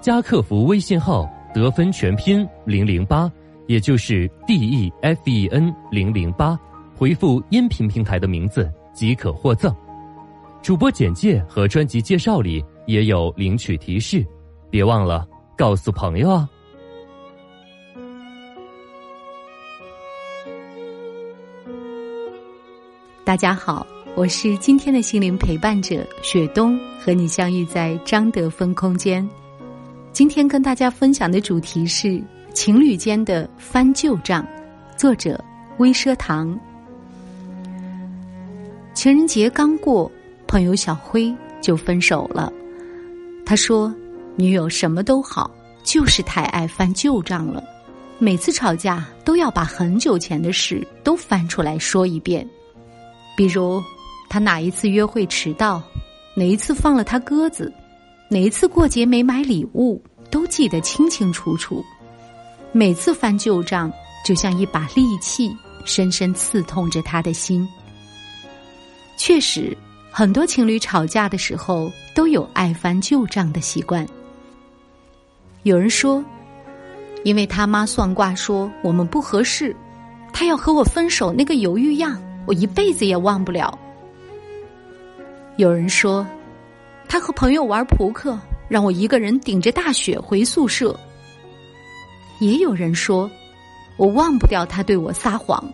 加客服微信号“得分全拼零零八”，也就是 D E F E N 零零八，回复音频平台的名字即可获赠。主播简介和专辑介绍里也有领取提示，别忘了。告诉朋友啊！大家好，我是今天的心灵陪伴者雪冬，和你相遇在张德芬空间。今天跟大家分享的主题是情侣间的翻旧账，作者微奢堂。情人节刚过，朋友小辉就分手了。他说。女友什么都好，就是太爱翻旧账了。每次吵架都要把很久前的事都翻出来说一遍。比如，他哪一次约会迟到，哪一次放了他鸽子，哪一次过节没买礼物，都记得清清楚楚。每次翻旧账，就像一把利器，深深刺痛着他的心。确实，很多情侣吵架的时候都有爱翻旧账的习惯。有人说，因为他妈算卦说我们不合适，他要和我分手，那个犹豫样，我一辈子也忘不了。有人说，他和朋友玩扑克，让我一个人顶着大雪回宿舍。也有人说，我忘不掉他对我撒谎。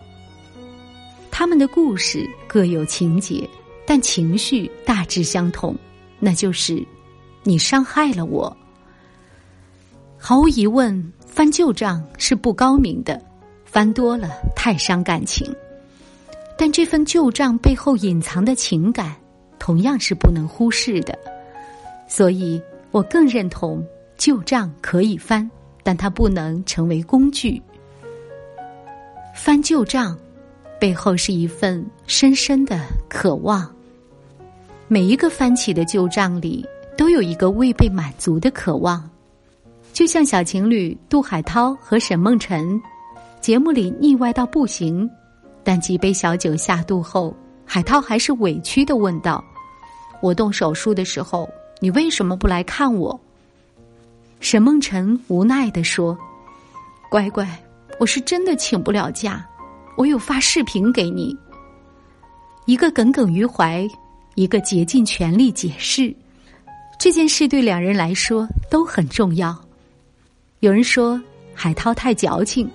他们的故事各有情节，但情绪大致相同，那就是你伤害了我。毫无疑问，翻旧账是不高明的，翻多了太伤感情。但这份旧账背后隐藏的情感，同样是不能忽视的。所以我更认同旧账可以翻，但它不能成为工具。翻旧账背后是一份深深的渴望。每一个翻起的旧账里，都有一个未被满足的渴望。就像小情侣杜海涛和沈梦辰，节目里腻歪到不行，但几杯小酒下肚后，海涛还是委屈的问道：“我动手术的时候，你为什么不来看我？”沈梦辰无奈的说：“乖乖，我是真的请不了假，我有发视频给你。”一个耿耿于怀，一个竭尽全力解释，这件事对两人来说都很重要。有人说海涛太矫情，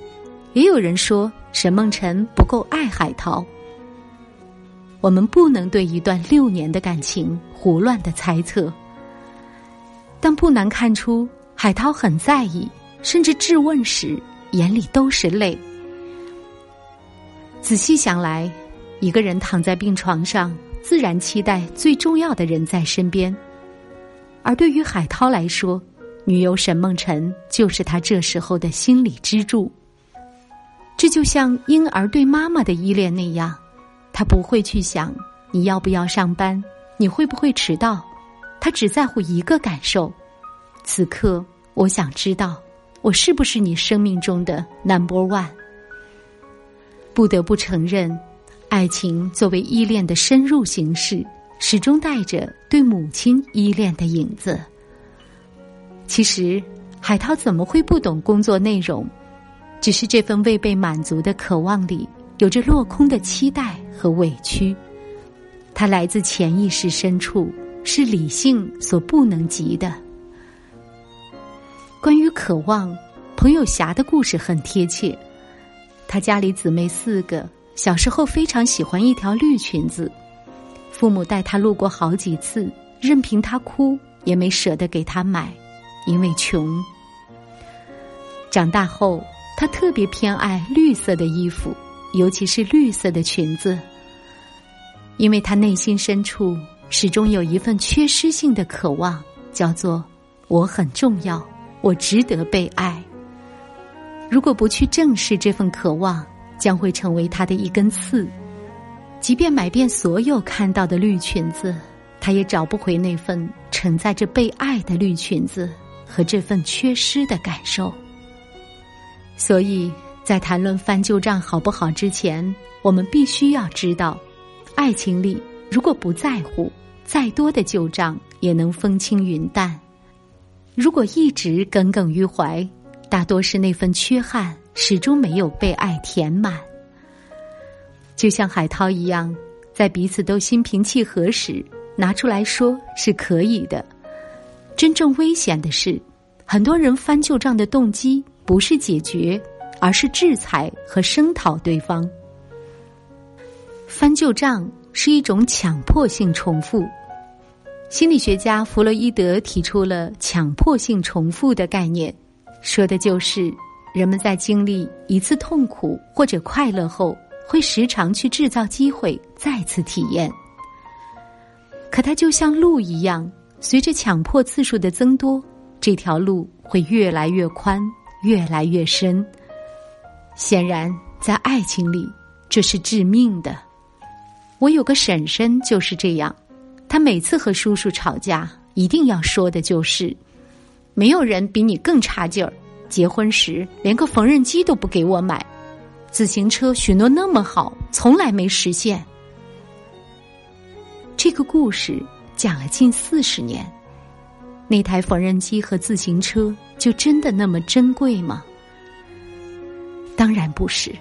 也有人说沈梦辰不够爱海涛。我们不能对一段六年的感情胡乱的猜测，但不难看出海涛很在意，甚至质问时眼里都是泪。仔细想来，一个人躺在病床上，自然期待最重要的人在身边，而对于海涛来说。女友沈梦辰就是他这时候的心理支柱。这就像婴儿对妈妈的依恋那样，他不会去想你要不要上班，你会不会迟到，他只在乎一个感受：此刻我想知道，我是不是你生命中的 number one。不得不承认，爱情作为依恋的深入形式，始终带着对母亲依恋的影子。其实，海涛怎么会不懂工作内容？只是这份未被满足的渴望里，有着落空的期待和委屈。它来自潜意识深处，是理性所不能及的。关于渴望，朋友霞的故事很贴切。他家里姊妹四个，小时候非常喜欢一条绿裙子，父母带他路过好几次，任凭他哭，也没舍得给他买。因为穷，长大后他特别偏爱绿色的衣服，尤其是绿色的裙子。因为他内心深处始终有一份缺失性的渴望，叫做我很重要，我值得被爱。如果不去正视这份渴望，将会成为他的一根刺。即便买遍所有看到的绿裙子，他也找不回那份承载着被爱的绿裙子和这份缺失的感受。所以在谈论翻旧账好不好之前，我们必须要知道，爱情里如果不在乎，再多的旧账也能风轻云淡；如果一直耿耿于怀，大多是那份缺憾始终没有被爱填满。就像海涛一样，在彼此都心平气和时，拿出来说是可以的。真正危险的是，很多人翻旧账的动机不是解决，而是制裁和声讨对方。翻旧账是一种强迫性重复。心理学家弗洛伊德提出了强迫性重复的概念，说的就是人们在经历一次痛苦或者快乐后。会时常去制造机会再次体验，可它就像路一样，随着强迫次数的增多，这条路会越来越宽，越来越深。显然，在爱情里，这是致命的。我有个婶婶就是这样，她每次和叔叔吵架，一定要说的就是：“没有人比你更差劲儿，结婚时连个缝纫机都不给我买。”自行车许诺那么好，从来没实现。这个故事讲了近四十年，那台缝纫机和自行车就真的那么珍贵吗？当然不是。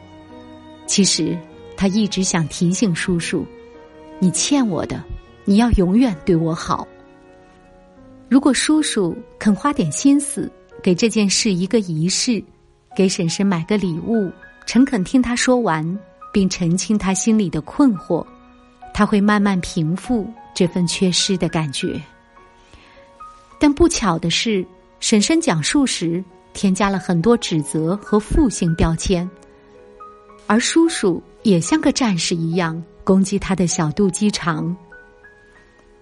其实他一直想提醒叔叔：“你欠我的，你要永远对我好。”如果叔叔肯花点心思，给这件事一个仪式，给婶婶买个礼物。诚恳听他说完，并澄清他心里的困惑，他会慢慢平复这份缺失的感觉。但不巧的是，婶婶讲述时添加了很多指责和负性标签，而叔叔也像个战士一样攻击他的小肚鸡肠。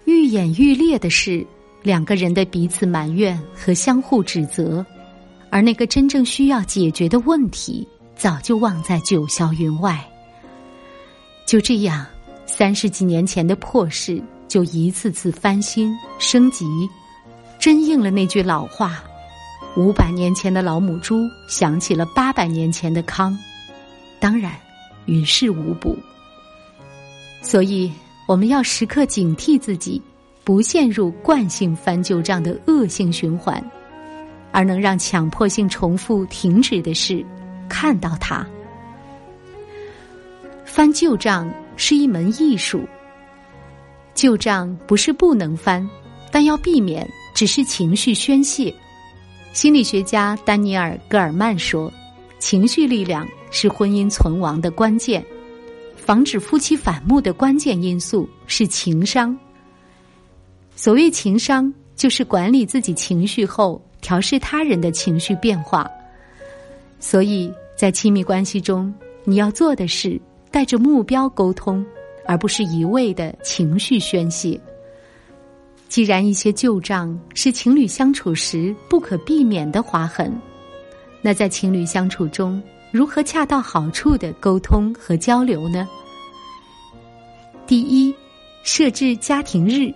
愈演愈烈的是两个人的彼此埋怨和相互指责，而那个真正需要解决的问题。早就忘在九霄云外。就这样，三十几年前的破事就一次次翻新升级，真应了那句老话：“五百年前的老母猪想起了八百年前的糠。”当然，于事无补。所以，我们要时刻警惕自己，不陷入惯性翻旧账的恶性循环，而能让强迫性重复停止的是。看到它翻旧账是一门艺术。旧账不是不能翻，但要避免只是情绪宣泄。心理学家丹尼尔·戈尔曼说：“情绪力量是婚姻存亡的关键，防止夫妻反目的关键因素是情商。所谓情商，就是管理自己情绪后调试他人的情绪变化。”所以在亲密关系中，你要做的是带着目标沟通，而不是一味的情绪宣泄。既然一些旧账是情侣相处时不可避免的划痕，那在情侣相处中，如何恰到好处的沟通和交流呢？第一，设置家庭日，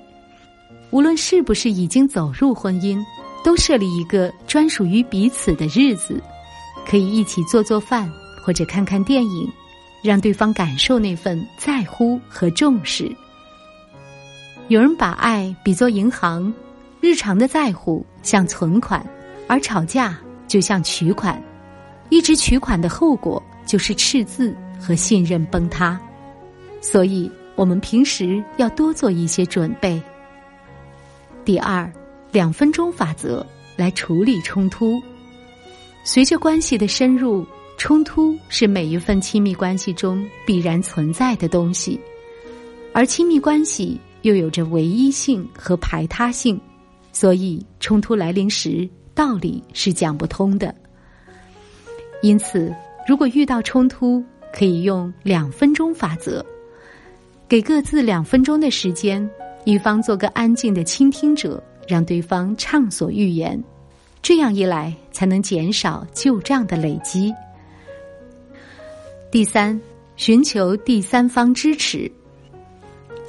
无论是不是已经走入婚姻，都设立一个专属于彼此的日子。可以一起做做饭，或者看看电影，让对方感受那份在乎和重视。有人把爱比作银行，日常的在乎像存款，而吵架就像取款。一直取款的后果就是赤字和信任崩塌。所以，我们平时要多做一些准备。第二，两分钟法则来处理冲突。随着关系的深入，冲突是每一份亲密关系中必然存在的东西，而亲密关系又有着唯一性和排他性，所以冲突来临时，道理是讲不通的。因此，如果遇到冲突，可以用两分钟法则，给各自两分钟的时间，一方做个安静的倾听者，让对方畅所欲言。这样一来，才能减少旧账的累积。第三，寻求第三方支持。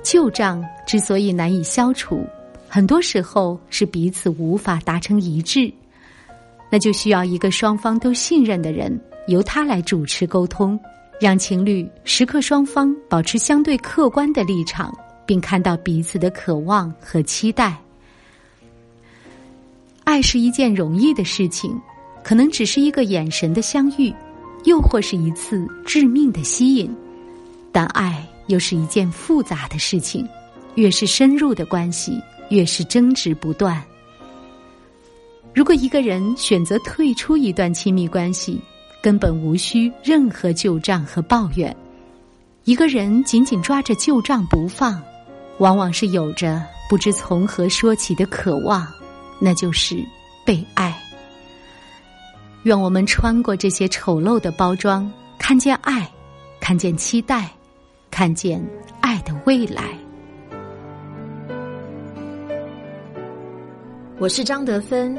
旧账之所以难以消除，很多时候是彼此无法达成一致，那就需要一个双方都信任的人，由他来主持沟通，让情侣时刻双方保持相对客观的立场，并看到彼此的渴望和期待。爱是一件容易的事情，可能只是一个眼神的相遇，又或是一次致命的吸引。但爱又是一件复杂的事情，越是深入的关系，越是争执不断。如果一个人选择退出一段亲密关系，根本无需任何旧账和抱怨。一个人紧紧抓着旧账不放，往往是有着不知从何说起的渴望。那就是被爱。愿我们穿过这些丑陋的包装，看见爱，看见期待，看见爱的未来。我是张德芬。